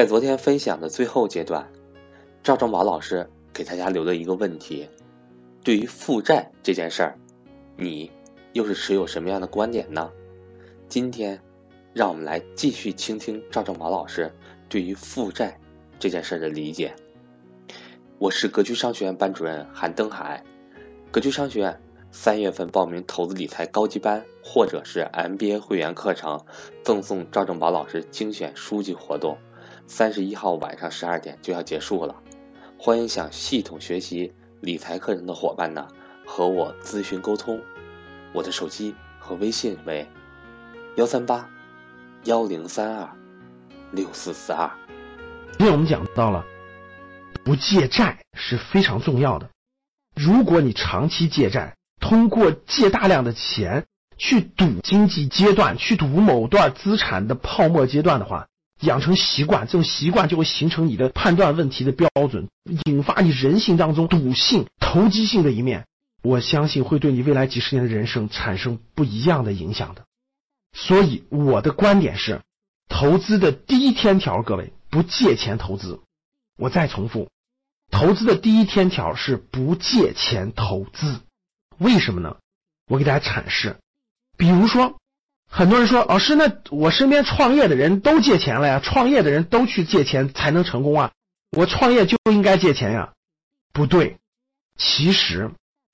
在昨天分享的最后阶段，赵正宝老师给大家留了一个问题：对于负债这件事儿，你又是持有什么样的观点呢？今天，让我们来继续倾听赵正宝老师对于负债这件事儿的理解。我是格局商学院班主任韩登海，格局商学院。三月份报名投资理财高级班，或者是 MBA 会员课程，赠送赵正宝老师精选书籍活动，三十一号晚上十二点就要结束了。欢迎想系统学习理财课程的伙伴呢，和我咨询沟通。我的手机和微信为幺三八幺零三二六四四二。今天我们讲到了，不借债是非常重要的。如果你长期借债，通过借大量的钱去赌经济阶段，去赌某段资产的泡沫阶段的话，养成习惯，这种习惯就会形成你的判断问题的标准，引发你人性当中赌性、投机性的一面。我相信会对你未来几十年的人生产生不一样的影响的。所以我的观点是，投资的第一天条，各位不借钱投资。我再重复，投资的第一天条是不借钱投资。为什么呢？我给大家阐释。比如说，很多人说，老师，那我身边创业的人都借钱了呀，创业的人都去借钱才能成功啊，我创业就应该借钱呀？不对，其实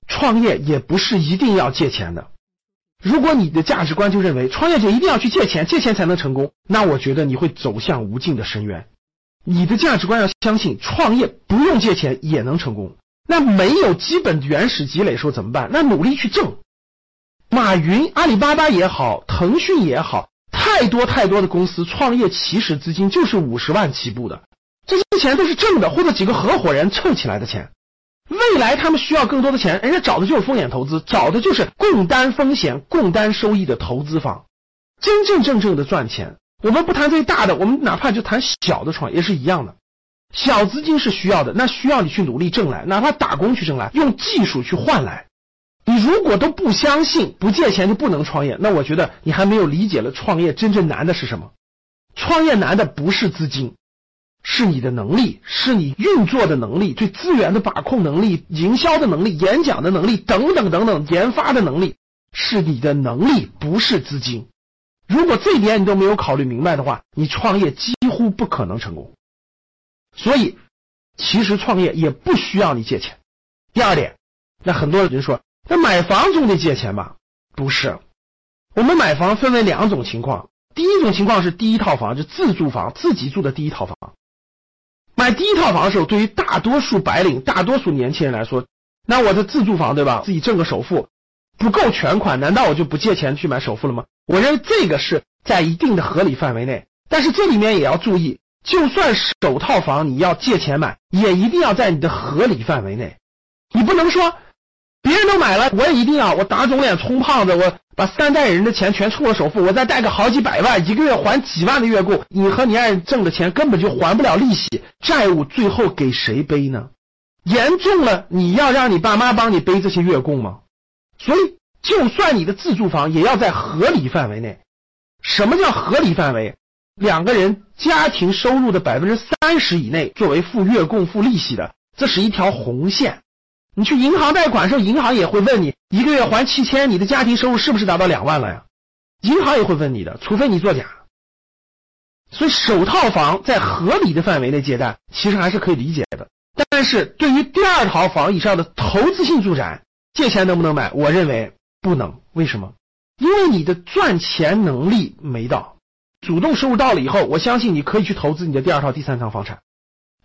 创业也不是一定要借钱的。如果你的价值观就认为创业者一定要去借钱，借钱才能成功，那我觉得你会走向无尽的深渊。你的价值观要相信，创业不用借钱也能成功。那没有基本原始积累时候怎么办？那努力去挣。马云、阿里巴巴也好，腾讯也好，太多太多的公司创业起始资金就是五十万起步的，这些钱都是挣的，或者几个合伙人凑起来的钱。未来他们需要更多的钱，人家找的就是风险投资，找的就是共担风险、共担收益的投资方，真真正正的赚钱。我们不谈最大的，我们哪怕就谈小的创业是一样的。小资金是需要的，那需要你去努力挣来，哪怕打工去挣来，用技术去换来。如果都不相信不借钱就不能创业，那我觉得你还没有理解了创业真正难的是什么。创业难的不是资金，是你的能力，是你运作的能力，对资源的把控能力、营销的能力、演讲的能力等等等等，研发的能力是你的能力，不是资金。如果这一点你都没有考虑明白的话，你创业几乎不可能成功。所以，其实创业也不需要你借钱。第二点，那很多人说，那买房总得借钱吧？不是，我们买房分为两种情况。第一种情况是第一套房，就自住房，自己住的第一套房。买第一套房的时候，对于大多数白领、大多数年轻人来说，那我的自住房对吧？自己挣个首付，不够全款，难道我就不借钱去买首付了吗？我认为这个是在一定的合理范围内，但是这里面也要注意。就算首套房你要借钱买，也一定要在你的合理范围内。你不能说别人都买了，我也一定要我打肿脸充胖子，我把三代人的钱全充了首付，我再贷个好几百万，一个月还几万的月供，你和你爱人挣的钱根本就还不了利息，债务最后给谁背呢？严重了，你要让你爸妈帮你背这些月供吗？所以，就算你的自住房也要在合理范围内。什么叫合理范围？两个人家庭收入的百分之三十以内作为付月供、付利息的，这是一条红线。你去银行贷款时候，银行也会问你一个月还七千，你的家庭收入是不是达到两万了呀？银行也会问你的，除非你作假。所以首套房在合理的范围内借贷，其实还是可以理解的。但是对于第二套房以上的投资性住宅，借钱能不能买？我认为不能。为什么？因为你的赚钱能力没到。主动收入到了以后，我相信你可以去投资你的第二套、第三套房产。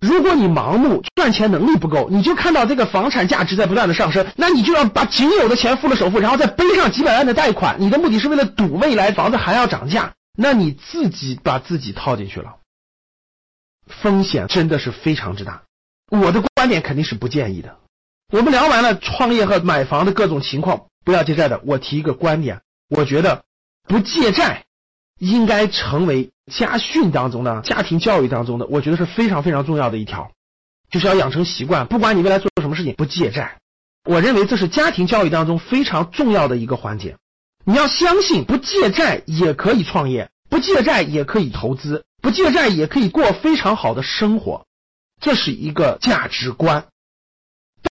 如果你盲目赚钱能力不够，你就看到这个房产价值在不断的上升，那你就要把仅有的钱付了首付，然后再背上几百万的贷款。你的目的是为了赌未来房子还要涨价，那你自己把自己套进去了，风险真的是非常之大。我的观点肯定是不建议的。我们聊完了创业和买房的各种情况，不要借债的。我提一个观点，我觉得不借债。应该成为家训当中的家庭教育当中的，我觉得是非常非常重要的一条，就是要养成习惯，不管你未来做什么事情，不借债。我认为这是家庭教育当中非常重要的一个环节。你要相信，不借债也可以创业，不借债也可以投资，不借债也可以过非常好的生活，这是一个价值观。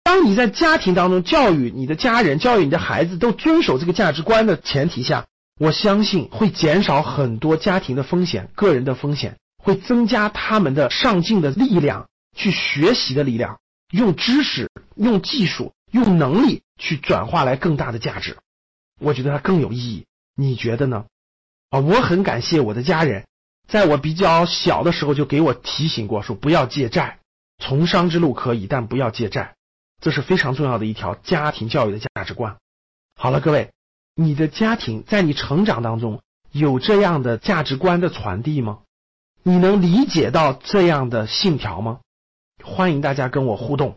当你在家庭当中教育你的家人、教育你的孩子都遵守这个价值观的前提下，我相信会减少很多家庭的风险、个人的风险，会增加他们的上进的力量、去学习的力量，用知识、用技术、用能力去转化来更大的价值。我觉得它更有意义，你觉得呢？啊，我很感谢我的家人，在我比较小的时候就给我提醒过，说不要借债，从商之路可以，但不要借债。这是非常重要的一条家庭教育的价值观。好了，各位，你的家庭在你成长当中有这样的价值观的传递吗？你能理解到这样的信条吗？欢迎大家跟我互动。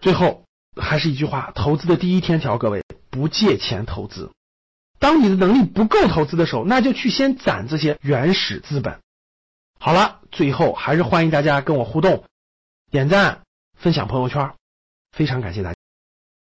最后还是一句话，投资的第一天条，各位不借钱投资。当你的能力不够投资的时候，那就去先攒这些原始资本。好了，最后还是欢迎大家跟我互动，点赞、分享朋友圈。非常感谢大家。